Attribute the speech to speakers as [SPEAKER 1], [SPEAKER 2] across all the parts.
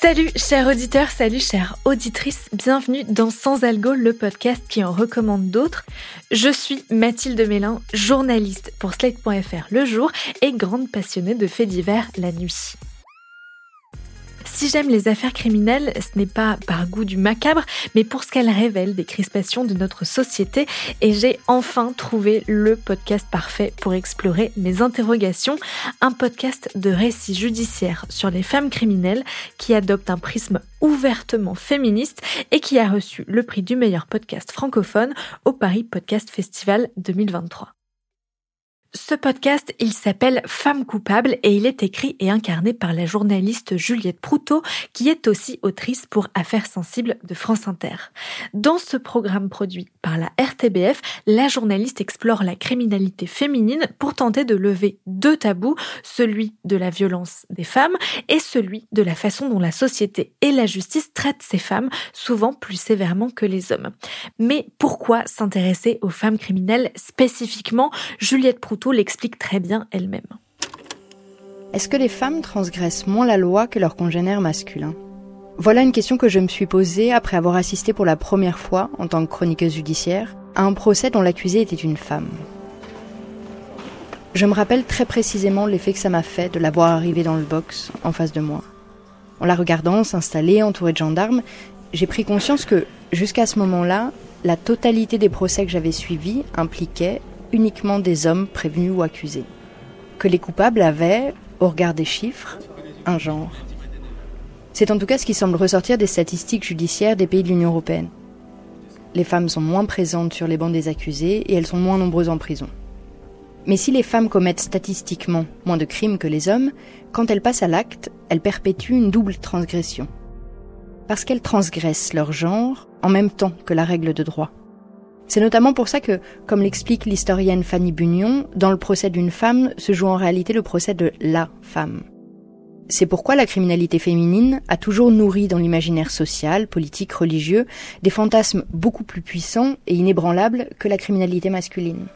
[SPEAKER 1] Salut chers auditeurs, salut chères auditrices, bienvenue dans Sans Algo, le podcast qui en recommande d'autres. Je suis Mathilde Mélin, journaliste pour Slate.fr le jour et grande passionnée de faits divers la nuit. Si j'aime les affaires criminelles, ce n'est pas par goût du macabre, mais pour ce qu'elles révèlent des crispations de notre société. Et j'ai enfin trouvé le podcast parfait pour explorer mes interrogations. Un podcast de récits judiciaires sur les femmes criminelles qui adopte un prisme ouvertement féministe et qui a reçu le prix du meilleur podcast francophone au Paris Podcast Festival 2023. Ce podcast, il s'appelle Femmes coupables et il est écrit et incarné par la journaliste Juliette Proutot, qui est aussi autrice pour Affaires sensibles de France Inter. Dans ce programme produit par la RTBF, la journaliste explore la criminalité féminine pour tenter de lever deux tabous, celui de la violence des femmes et celui de la façon dont la société et la justice traitent ces femmes, souvent plus sévèrement que les hommes. Mais pourquoi s'intéresser aux femmes criminelles spécifiquement? Juliette l'explique très bien elle-même.
[SPEAKER 2] Est-ce que les femmes transgressent moins la loi que leurs congénères masculins? Voilà une question que je me suis posée après avoir assisté pour la première fois, en tant que chroniqueuse judiciaire, à un procès dont l'accusée était une femme. Je me rappelle très précisément l'effet que ça m'a fait de la voir arriver dans le box, en face de moi. En la regardant s'installer, entourée de gendarmes, j'ai pris conscience que, jusqu'à ce moment-là, la totalité des procès que j'avais suivis impliquait uniquement des hommes prévenus ou accusés. Que les coupables avaient, au regard des chiffres, un genre. C'est en tout cas ce qui semble ressortir des statistiques judiciaires des pays de l'Union européenne. Les femmes sont moins présentes sur les bancs des accusés et elles sont moins nombreuses en prison. Mais si les femmes commettent statistiquement moins de crimes que les hommes, quand elles passent à l'acte, elles perpétuent une double transgression. Parce qu'elles transgressent leur genre en même temps que la règle de droit. C'est notamment pour ça que, comme l'explique l'historienne Fanny Bunion, dans le procès d'une femme se joue en réalité le procès de la femme. C'est pourquoi la criminalité féminine a toujours nourri dans l'imaginaire social, politique, religieux, des fantasmes beaucoup plus puissants et inébranlables que la criminalité masculine.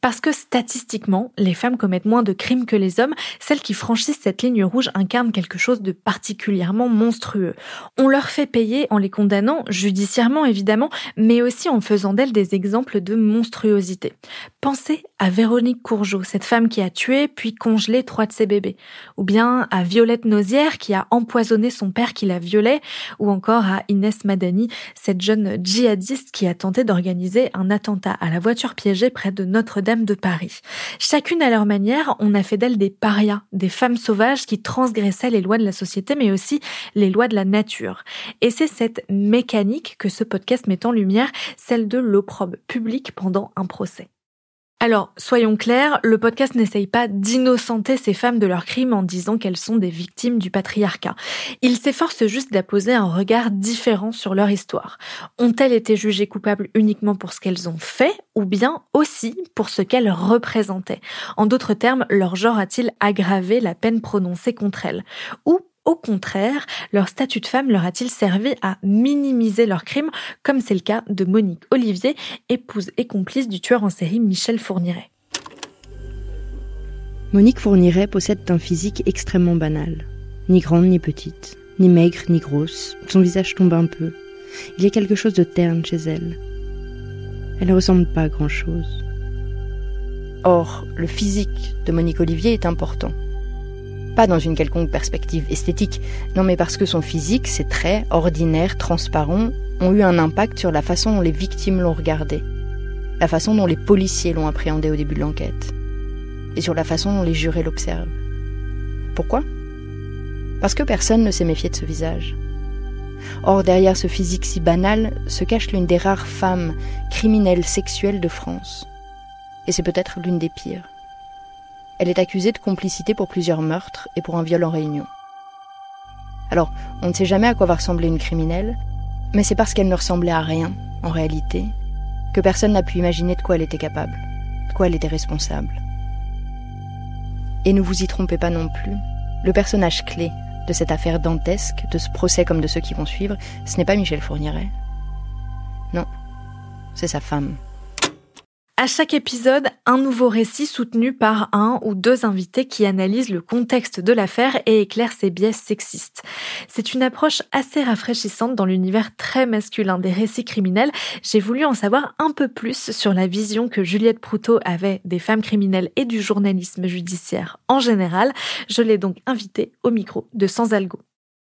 [SPEAKER 1] Parce que statistiquement, les femmes commettent moins de crimes que les hommes, celles qui franchissent cette ligne rouge incarnent quelque chose de particulièrement monstrueux. On leur fait payer en les condamnant, judiciairement évidemment, mais aussi en faisant d'elles des exemples de monstruosité. Pensez à Véronique Courgeot, cette femme qui a tué puis congelé trois de ses bébés, ou bien à Violette Nozière qui a empoisonné son père qui la violait, ou encore à Inès Madani, cette jeune djihadiste qui a tenté d'organiser un attentat à la voiture piégée près de De Paris. Chacune à leur manière, on a fait d'elles des parias, des femmes sauvages qui transgressaient les lois de la société, mais aussi les lois de la nature. Et c'est cette mécanique que ce podcast met en lumière, celle de l'opprobre public pendant un procès. Alors, soyons clairs, le podcast n'essaye pas d'innocenter ces femmes de leurs crimes en disant qu'elles sont des victimes du patriarcat. Il s'efforce juste d'apposer un regard différent sur leur histoire. Ont-elles été jugées coupables uniquement pour ce qu'elles ont fait ou bien aussi pour ce qu'elles représentaient? En d'autres termes, leur genre a-t-il aggravé la peine prononcée contre elles? Ou au contraire, leur statut de femme leur a-t-il servi à minimiser leurs crimes, comme c'est le cas de Monique Olivier, épouse et complice du tueur en série Michel Fourniret
[SPEAKER 2] Monique Fourniret possède un physique extrêmement banal. Ni grande ni petite, ni maigre ni grosse, son visage tombe un peu. Il y a quelque chose de terne chez elle. Elle ne ressemble pas à grand-chose. Or, le physique de Monique Olivier est important. Pas dans une quelconque perspective esthétique, non mais parce que son physique, ses traits, ordinaires, transparents, ont eu un impact sur la façon dont les victimes l'ont regardé, la façon dont les policiers l'ont appréhendé au début de l'enquête, et sur la façon dont les jurés l'observent. Pourquoi? Parce que personne ne s'est méfié de ce visage. Or, derrière ce physique si banal se cache l'une des rares femmes criminelles sexuelles de France. Et c'est peut-être l'une des pires. Elle est accusée de complicité pour plusieurs meurtres et pour un viol en réunion. Alors, on ne sait jamais à quoi va ressembler une criminelle, mais c'est parce qu'elle ne ressemblait à rien, en réalité, que personne n'a pu imaginer de quoi elle était capable, de quoi elle était responsable. Et ne vous y trompez pas non plus, le personnage clé de cette affaire dantesque, de ce procès comme de ceux qui vont suivre, ce n'est pas Michel Fourniret. Non, c'est sa femme.
[SPEAKER 1] À chaque épisode, un nouveau récit soutenu par un ou deux invités qui analysent le contexte de l'affaire et éclairent ses biais sexistes. C'est une approche assez rafraîchissante dans l'univers très masculin des récits criminels. J'ai voulu en savoir un peu plus sur la vision que Juliette Proutot avait des femmes criminelles et du journalisme judiciaire en général. Je l'ai donc invitée au micro de Sans Algo.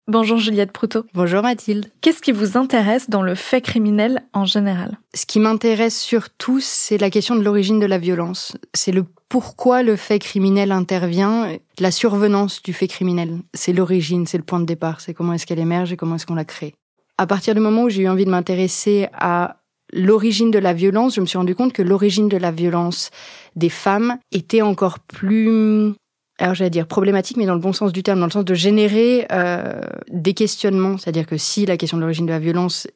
[SPEAKER 1] Bonjour Juliette Proutot.
[SPEAKER 2] Bonjour Mathilde.
[SPEAKER 1] Qu'est-ce qui vous intéresse dans le fait criminel en général?
[SPEAKER 2] Ce qui m'intéresse surtout, c'est la question de l'origine de la violence. C'est le pourquoi le fait criminel intervient, la survenance du fait criminel. C'est l'origine, c'est le point de départ, c'est comment est-ce qu'elle émerge et comment est-ce qu'on la crée. À partir du moment où j'ai eu envie de m'intéresser à l'origine de la violence, je me suis rendu compte que l'origine de la violence des femmes était encore plus alors j'allais dire problématique, mais dans le bon sens du terme, dans le sens de générer euh, des questionnements. C'est-à-dire que si la question de l'origine de la violence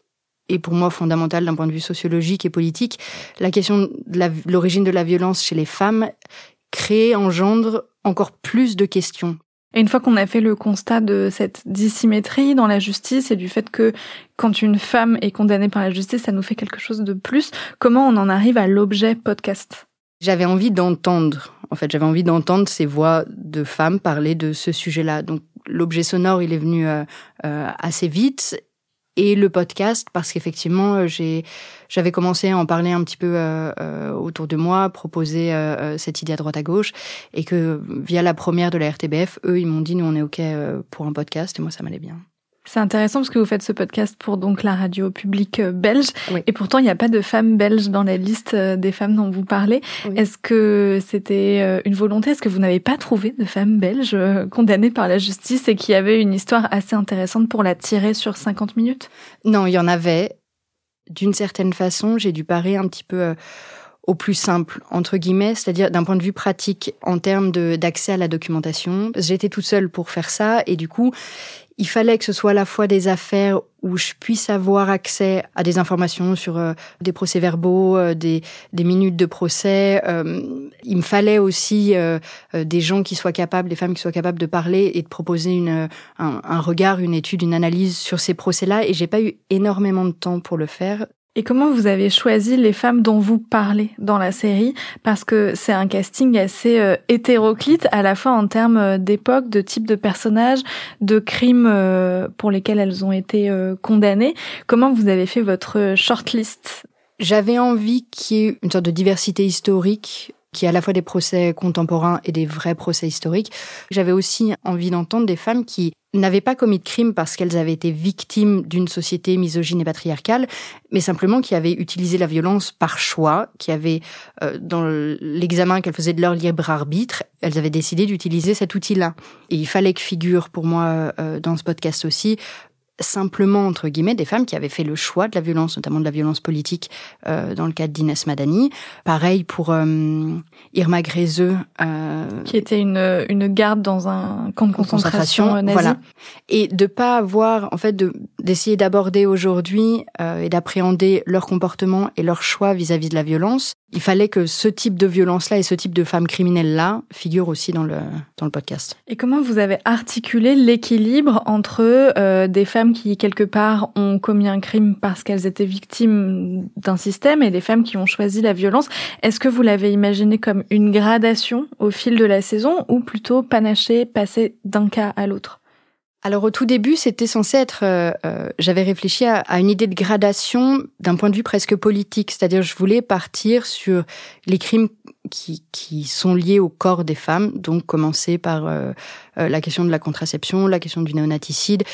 [SPEAKER 2] est pour moi fondamentale d'un point de vue sociologique et politique, la question de l'origine de la violence chez les femmes crée, engendre encore plus de questions.
[SPEAKER 1] Et une fois qu'on a fait le constat de cette dissymétrie dans la justice et du fait que quand une femme est condamnée par la justice, ça nous fait quelque chose de plus, comment on en arrive à l'objet podcast?
[SPEAKER 2] J'avais envie d'entendre en fait, j'avais envie d'entendre ces voix de femmes parler de ce sujet-là. Donc, l'objet sonore, il est venu euh, euh, assez vite. Et le podcast, parce qu'effectivement, euh, j'ai, j'avais commencé à en parler un petit peu autour de moi, proposer cette idée à droite à gauche, et que via la première de la RTBF, eux, ils m'ont dit, nous, on est OK pour un podcast, et moi, ça m'allait bien.
[SPEAKER 1] C'est intéressant parce que vous faites ce podcast pour donc la radio publique euh, belge et pourtant il n'y a pas de femmes belges dans la liste euh, des femmes dont vous parlez. Est-ce que c'était euh, une volonté? Est-ce que vous n'avez pas trouvé de femmes belges condamnées par la justice et qui avaient une histoire assez intéressante pour la tirer sur 50 minutes?
[SPEAKER 2] Non, il y en avait. D'une certaine façon, j'ai dû parer un petit peu au plus simple, entre guillemets, c'est-à-dire d'un point de vue pratique, en termes d'accès à la documentation. J'étais toute seule pour faire ça, et du coup, il fallait que ce soit à la fois des affaires où je puisse avoir accès à des informations sur euh, des procès-verbaux, euh, des, des, minutes de procès. Euh, il me fallait aussi des gens qui soient capables, des femmes qui soient capables de parler et de proposer une, un, un regard, une étude, une analyse sur ces procès-là. Et j'ai pas eu énormément de temps pour le faire.
[SPEAKER 1] Et comment vous avez choisi les femmes dont vous parlez dans la série? Parce que c'est un casting assez euh, hétéroclite, à la fois en termes euh, d'époque, de type de personnages, de crimes euh, pour lesquels elles ont été condamnées. Comment vous avez fait votre shortlist?
[SPEAKER 2] J'avais envie qu'il y ait une sorte de diversité historique qui est à la fois des procès contemporains et des vrais procès historiques. J'avais aussi envie d'entendre des femmes qui n'avaient pas commis de crime parce qu'elles avaient été victimes d'une société misogyne et patriarcale, mais simplement qui avaient utilisé la violence par choix, qui avaient, euh, dans l'examen qu'elles faisaient de leur libre arbitre, elles avaient décidé d'utiliser cet outil-là. Et il fallait que figure pour moi euh, dans ce podcast aussi simplement, entre guillemets, des femmes qui avaient fait le choix de la violence, notamment de la violence politique, euh, dans le cas d'Inès Madani. Pareil pour euh, Irma Grezeux.
[SPEAKER 1] Euh, qui était une, une garde dans un camp de concentration, nazi. Voilà.
[SPEAKER 2] Et de pas avoir, en fait, de d'essayer d'aborder aujourd'hui et d'appréhender leur comportement et leur choix vis-à-vis -vis de la violence. Il fallait que ce type de violence-là et ce type de femmes criminelles-là figurent aussi dans le, dans le podcast.
[SPEAKER 1] Et comment vous avez articulé l'équilibre entre des femmes qui, quelque part, ont commis un crime parce qu'elles étaient victimes d'un système et des femmes qui ont choisi la violence. Est-ce que vous l'avez imaginé comme une gradation au fil de la saison ou plutôt panaché, passer d'un cas à l'autre?
[SPEAKER 2] Alors au tout début, c'était censé être, euh, euh, j'avais réfléchi à, une idée de gradation d'un point de vue presque politique, c'est-à-dire je voulais partir sur les crimes qui, qui sont liés au corps des femmes, donc commencer par euh, la question de la contraception, la question du néonaticide,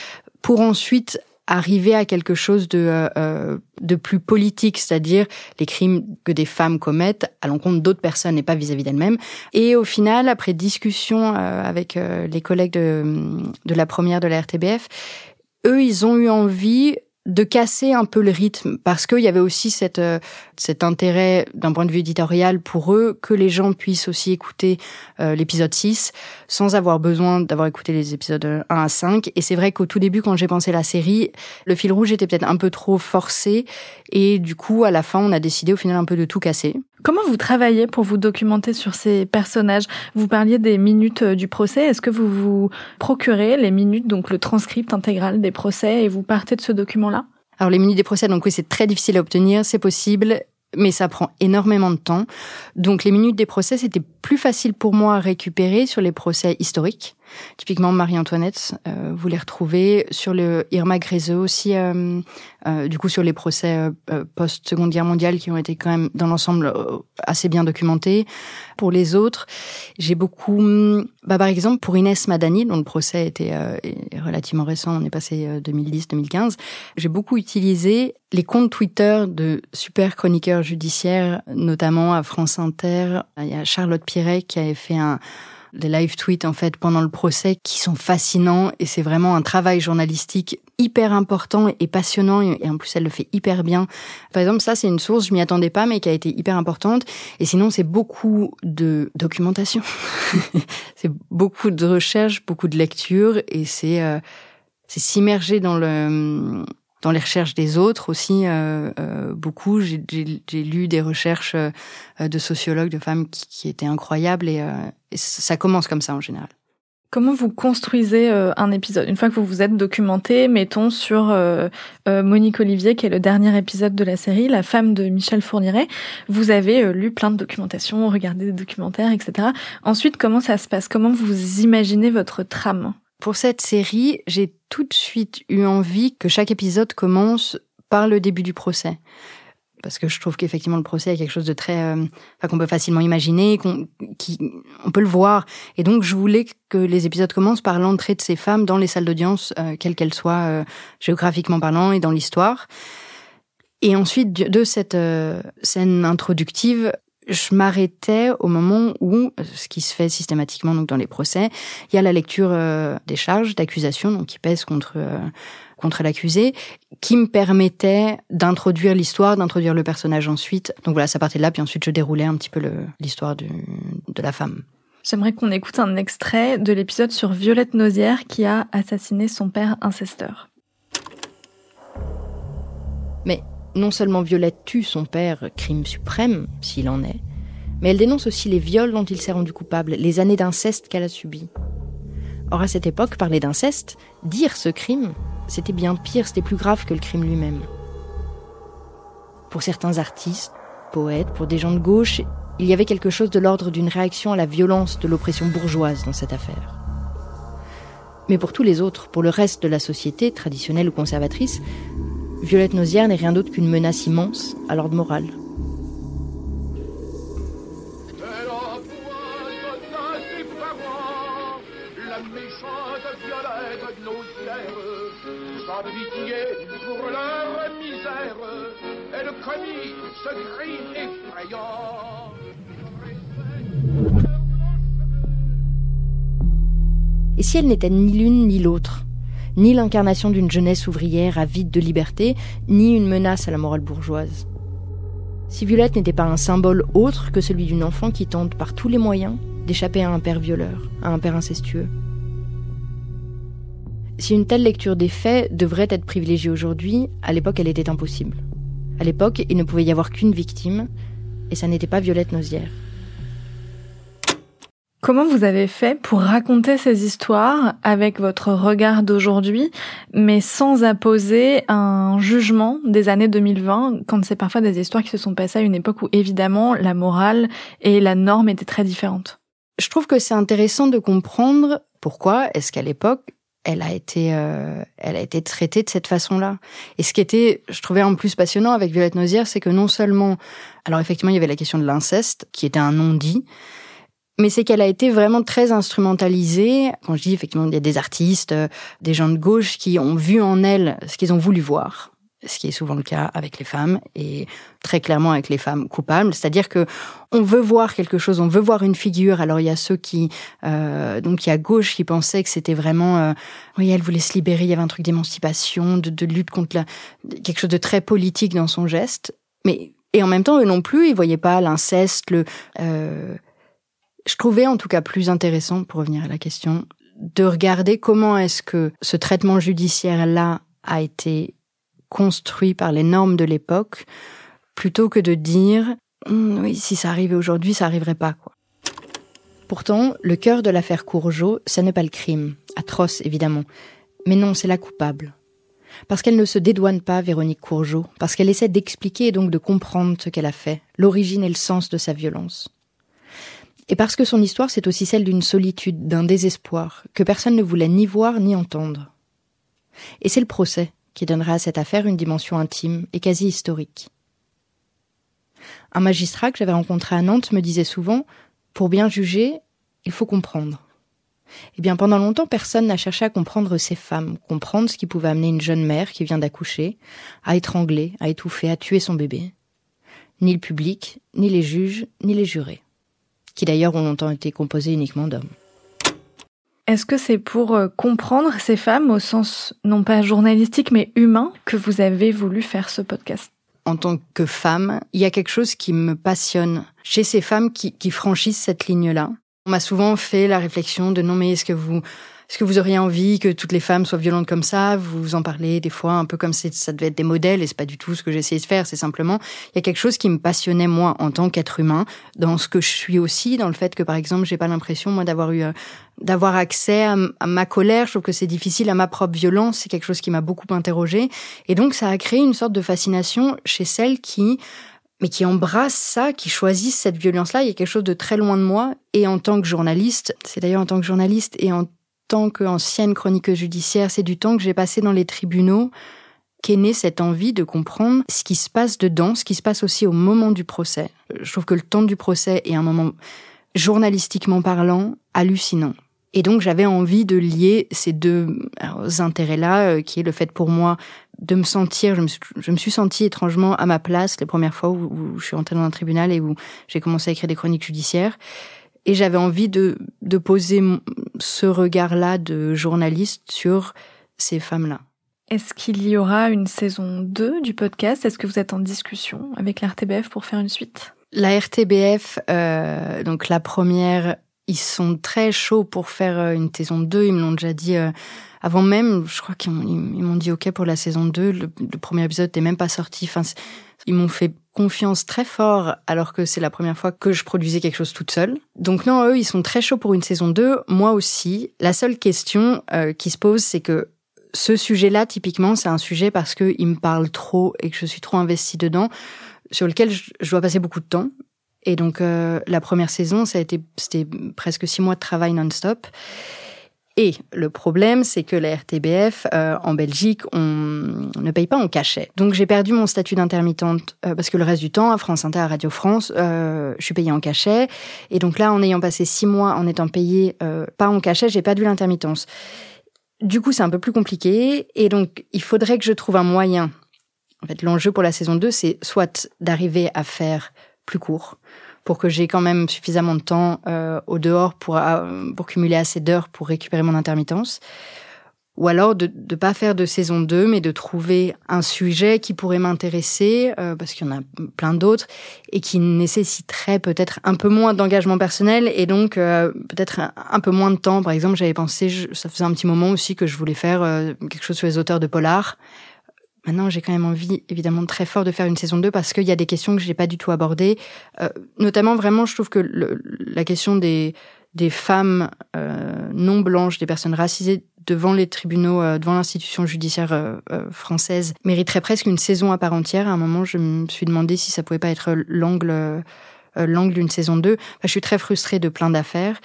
[SPEAKER 2] pour ensuite arriver à quelque chose de, euh, euh, de plus politique, c'est-à-dire les crimes que des femmes commettent à l'encontre d'autres personnes et pas vis-à-vis d'elles-mêmes. Et au final, après discussion euh, avec les collègues de, de la première de la RTBF, eux, ils ont eu envie de casser un peu le rythme parce qu'il y avait aussi cette, euh, cet intérêt d'un point de vue éditorial pour eux que les gens puissent aussi écouter euh, l'épisode 6 sans avoir besoin d'avoir écouté les épisodes 1 à 5. Et c'est vrai qu'au tout début, quand j'ai pensé la série, le fil rouge était peut-être un peu trop forcé et du coup, à la fin, on a décidé au final un peu de tout casser.
[SPEAKER 1] Comment vous travaillez pour vous documenter sur ces personnages? Vous parliez des minutes euh, du procès. Est-ce que vous vous procurez les minutes, donc le transcript intégral des procès, et vous partez de ce document-là?
[SPEAKER 2] Alors les minutes des procès, donc oui, c'est très difficile à obtenir, c'est possible. mais ça prend énormément de temps. Donc les minutes des procès, c'était plus facile pour moi à récupérer sur les procès historiques. Typiquement, Marie-Antoinette, euh, vous les retrouvez sur le Irma Gréseux aussi, euh, euh, du coup sur les procès post-seconde guerre mondiale qui ont été quand même dans l'ensemble assez bien documentés. Pour les autres, j'ai beaucoup, hmm, bah, par exemple pour Inès Madani, dont le procès était relativement récent, on est passé 2010-2015, j'ai beaucoup utilisé les comptes Twitter de super chroniqueurs judiciaires, notamment à France Inter. Il y a Charlotte Piret qui avait fait un des live tweets en fait pendant le procès qui sont fascinants et c'est vraiment un travail journalistique hyper important et passionnant et en plus elle le fait hyper bien. Par exemple, ça c'est une source, je m'y attendais pas mais qui a été hyper importante et sinon c'est beaucoup de documentation. c'est beaucoup de recherche, beaucoup de lecture et c'est euh, c'est s'immerger dans le dans les recherches des autres aussi euh, euh, beaucoup. J'ai lu des recherches euh, de sociologues, de femmes qui, étaient incroyables et, ça commence comme ça en général.
[SPEAKER 1] Comment vous construisez un épisode? Une fois que vous vous êtes documenté, mettons sur Monique Olivier, qui est le dernier épisode de la série, la femme de Michel Fourniret, vous avez lu plein de documentation, regardé des documentaires, etc. Ensuite, comment ça se passe? Comment vous imaginez votre trame?
[SPEAKER 2] Pour cette série, j'ai tout de suite eu envie que chaque épisode commence par le début du procès. Parce que je trouve qu'effectivement le procès est quelque chose de très, euh, qu'on peut facilement imaginer, qu'on, qui, on peut le voir. Et donc je voulais que les épisodes commencent par l'entrée de ces femmes dans les salles d'audience, euh, quelles qu'elles soient euh, géographiquement parlant et dans l'histoire. Et ensuite de cette scène introductive, je m'arrêtais au moment où, ce qui se fait systématiquement donc dans les procès, il y a la lecture euh, des charges d'accusation donc qui pèsent contre euh, contre l'accusé, qui me permettait d'introduire l'histoire, d'introduire le personnage ensuite. Donc voilà, ça partait de là, puis ensuite je déroulais un petit peu l'histoire de la femme.
[SPEAKER 1] J'aimerais qu'on écoute un extrait de l'épisode sur Violette Nausière qui a assassiné son père incesteur.
[SPEAKER 2] Mais non seulement Violette tue son père, crime suprême, s'il en est, mais elle dénonce aussi les viols dont il s'est rendu coupable, les années d'inceste qu'elle a subies. Or, à cette époque, parler d'inceste, dire ce crime, c'était bien pire, c'était plus grave que le crime lui-même. Pour certains artistes, poètes, pour des gens de gauche, il y avait quelque chose de l'ordre d'une réaction à la violence de l'oppression bourgeoise dans cette affaire. Mais pour tous les autres, pour le reste de la société, traditionnelle ou conservatrice, Violette Nausière n'est rien d'autre qu'une menace immense à l'ordre moral. Et si elle n'était ni l'une ni l'autre? Ni l'incarnation d'une jeunesse ouvrière avide de liberté, ni une menace à la morale bourgeoise. Si Violette n'était pas un symbole autre que celui d'une enfant qui tente par tous les moyens d'échapper à un père violeur, à un père incestueux. Si une telle lecture des faits devrait être privilégiée aujourd'hui, à l'époque elle était impossible. À l'époque, il ne pouvait y avoir qu'une victime, et ça n'était pas Violette Nozière.
[SPEAKER 1] Comment vous avez fait pour raconter ces histoires avec votre regard d'aujourd'hui, mais sans apposer un jugement des années 2020, quand c'est parfois des histoires qui se sont passées à une époque où évidemment la morale et la norme étaient très différentes?
[SPEAKER 2] Je trouve que c'est intéressant de comprendre pourquoi est-ce qu'à l'époque elle a été, euh, elle a été traitée de cette façon-là. Et ce qui était, je trouvais en plus passionnant avec Violette Nozière, c'est que non seulement, alors effectivement, il y avait la question de l'inceste, qui était un non-dit, mais c'est qu'elle a été vraiment très instrumentalisée. Quand je dis effectivement, il y a des artistes, euh, des gens de gauche qui ont vu en elle ce qu'ils ont voulu voir, ce qui est souvent le cas avec les femmes et très clairement avec les femmes coupables. C'est-à-dire que on veut voir quelque chose, on veut voir une figure. Alors il y a ceux qui, euh, donc il y a gauche qui pensaient que c'était vraiment, euh, oui, elle voulait se libérer. Il y avait un truc d'émancipation, de, de lutte contre la, quelque chose de très politique dans son geste. Mais et en même temps, eux non plus, ils voyaient pas l'inceste, le euh, je trouvais en tout cas plus intéressant, pour revenir à la question, de regarder comment est-ce que ce traitement judiciaire-là a été construit par les normes de l'époque, plutôt que de dire hum, oui, si ça arrivait aujourd'hui, ça arriverait pas. Pourtant, le cœur de l'affaire Courgeot, ça n'est pas le crime, atroce évidemment, mais non, c'est la coupable. Parce qu'elle ne se dédouane pas, Véronique Courgeot, parce qu'elle essaie d'expliquer et donc de comprendre ce qu'elle a fait, l'origine et le sens de sa violence. Et parce que son histoire, c'est aussi celle d'une solitude, d'un désespoir, que personne ne voulait ni voir ni entendre. Et c'est le procès qui donnera à cette affaire une dimension intime et quasi historique. Un magistrat que j'avais rencontré à Nantes me disait souvent, pour bien juger, il faut comprendre. Eh bien, pendant longtemps, personne n'a cherché à comprendre ces femmes, comprendre ce qui pouvait amener une jeune mère qui vient d'accoucher à étrangler, à étouffer, à tuer son bébé. Ni le public, ni les juges, ni les jurés, qui d'ailleurs ont longtemps été composés uniquement d'hommes.
[SPEAKER 1] Est-ce que c'est pour euh, comprendre ces femmes au sens non pas journalistique mais humain que vous avez voulu faire ce podcast?
[SPEAKER 2] En tant que femme, il y a quelque chose qui me passionne chez ces femmes qui, qui franchissent cette ligne-là. On m'a souvent fait la réflexion de non mais est-ce que vous est-ce que vous auriez envie que toutes les femmes soient violentes comme ça? Vous en parlez des fois un peu comme si ça devait être des modèles et c'est pas du tout ce que j'essayais de faire. C'est simplement il y a quelque chose qui me passionnait moi en tant qu'être humain dans ce que je suis aussi, dans le fait que par exemple j'ai pas l'impression moi d'avoir eu euh, d'avoir accès à, ma colère. Je trouve que c'est difficile à ma propre violence. C'est quelque chose qui m'a beaucoup interrogée et donc ça a créé une sorte de fascination chez celles qui mais qui embrassent ça, qui choisissent cette violence-là. Il y a quelque chose de très loin de moi. Et en tant que journaliste, c'est d'ailleurs en tant que journaliste et en tant qu'ancienne chroniqueuse judiciaire, c'est du temps que j'ai passé dans les tribunaux qu'est née cette envie de comprendre ce qui se passe dedans, ce qui se passe aussi au moment du procès. Je trouve que le temps du procès est un moment journalistiquement parlant hallucinant. Et donc j'avais envie de lier ces deux intérêts-là, euh, qui est le fait pour moi de me sentir, je me, suis, je me suis sentie étrangement à ma place les premières fois où, où je suis entrée dans un tribunal et où j'ai commencé à écrire des chroniques judiciaires. Et j'avais envie de, de poser ce regard-là de journaliste sur ces femmes-là.
[SPEAKER 1] Est-ce qu'il y aura une saison 2 du podcast? Est-ce que vous êtes en discussion avec la RTBF pour faire une suite?
[SPEAKER 2] La RTBF, euh, donc la première, ils sont très chauds pour faire euh, une saison 2. Ils me l'ont déjà dit euh, avant même. Je crois qu'ils m'ont dit OK pour la saison 2. Le, premier épisode n'est même pas sorti. Enfin, ils m'ont fait confiance très fort alors que c'est la première fois que je produisais quelque chose toute seule. Donc non, eux, ils sont très chauds pour une saison 2, moi aussi. La seule question euh, qui se pose, c'est que ce sujet-là, typiquement, c'est un sujet parce qu'il me parle trop et que je suis trop investie dedans, sur lequel je, dois passer beaucoup de temps. Et donc euh, la première saison, ça a été, c'était presque six mois de travail non-stop. Et le problème, c'est que la RTBF euh, en Belgique, on ne paye pas en cachet. Donc j'ai perdu mon statut d'intermittente euh, parce que le reste du temps, à France Inter, à Radio France, euh, je suis payée en cachet. Et donc là, en ayant passé six mois en étant payée pas en cachet, j'ai perdu l'intermittence. Du coup, c'est un peu plus compliqué. Et donc, il faudrait que je trouve un moyen. En fait, l'enjeu pour la saison 2, c'est soit d'arriver à faire plus court, pour que j'ai quand même suffisamment de temps euh, au dehors pour, euh, pour cumuler assez d'heures pour récupérer mon intermittence. Ou alors de ne pas faire de saison 2, mais de trouver un sujet qui pourrait m'intéresser, euh, parce qu'il y en a plein d'autres, et qui nécessiterait peut-être un peu moins d'engagement personnel, et donc euh, peut-être un, peu moins de temps. Par exemple, j'avais pensé, ça faisait un petit moment aussi que je voulais faire euh, quelque chose sur les auteurs de polar. Maintenant, j'ai quand même envie, évidemment, très fort de faire une saison 2 parce qu'il y a des questions que j'ai pas du tout abordées. Euh, notamment, vraiment, je trouve que le, la question des, des femmes euh, non blanches, des personnes racisées devant les tribunaux, euh, devant l'institution judiciaire euh, euh, française, mériterait presque une saison à part entière. À un moment, je me suis demandé si ça pouvait pas être l'angle l'angle d'une saison 2. Enfin, je suis très frustrée de plein d'affaires.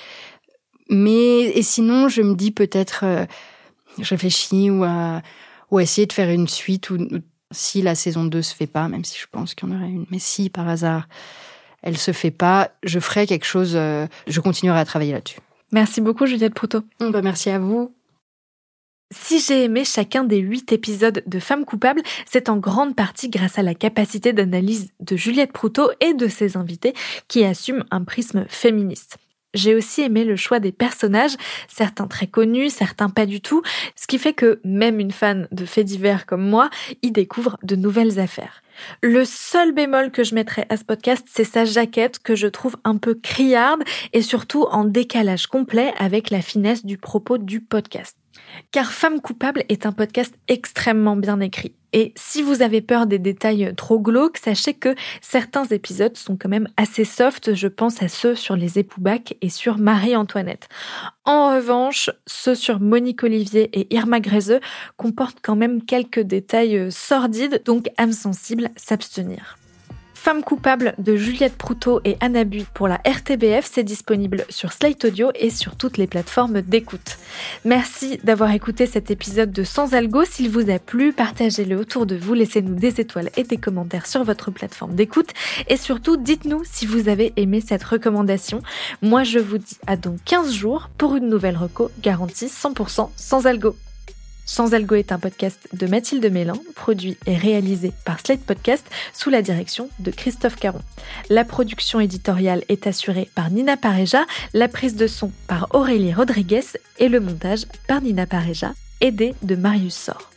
[SPEAKER 2] Mais, et sinon, je me dis peut-être, je réfléchis ou à ou essayer de faire une suite ou si la saison 2 se fait pas, même si je pense qu'il y en aurait une, mais si par hasard elle se fait pas, je ferai quelque chose, euh, je continuerai à travailler là-dessus.
[SPEAKER 1] Merci beaucoup Juliette Proutot.
[SPEAKER 2] Bah, merci à vous.
[SPEAKER 1] Si j'ai aimé chacun des huit épisodes de Femmes coupables, c'est en grande partie grâce à la capacité d'analyse de Juliette Proutot et de ses invités qui assument un prisme féministe. J'ai aussi aimé le choix des personnages, certains très connus, certains pas du tout, ce qui fait que même une fan de faits divers comme moi y découvre de nouvelles affaires. Le seul bémol que je mettrais à ce podcast, c'est sa jaquette que je trouve un peu criarde et surtout en décalage complet avec la finesse du propos du podcast. Car Femme coupable est un podcast extrêmement bien écrit. Et si vous avez peur des détails trop glauques, sachez que certains épisodes sont quand même assez soft. Je pense à ceux sur les époux Bac et sur Marie-Antoinette. En revanche, ceux sur Monique Olivier et Irma Grezeux comportent quand même quelques détails sordides, donc âme sensible, s'abstenir. Femme coupable de Juliette Proutot et Anna Bui pour la RTBF, c'est disponible sur Slate Audio et sur toutes les plateformes d'écoute. Merci d'avoir écouté cet épisode de Sans Algo. S'il vous a plu, partagez-le autour de vous, laissez-nous des étoiles et des commentaires sur votre plateforme d'écoute et surtout dites-nous si vous avez aimé cette recommandation. Moi je vous dis à dans 15 jours pour une nouvelle reco garantie 100% sans algo. Sans Algo est un podcast de Mathilde Mélin, produit et réalisé par Slate Podcast sous la direction de Christophe Caron. La production éditoriale est assurée par Nina Pareja, la prise de son par Aurélie Rodriguez et le montage par Nina Pareja, aidée de Marius Sor.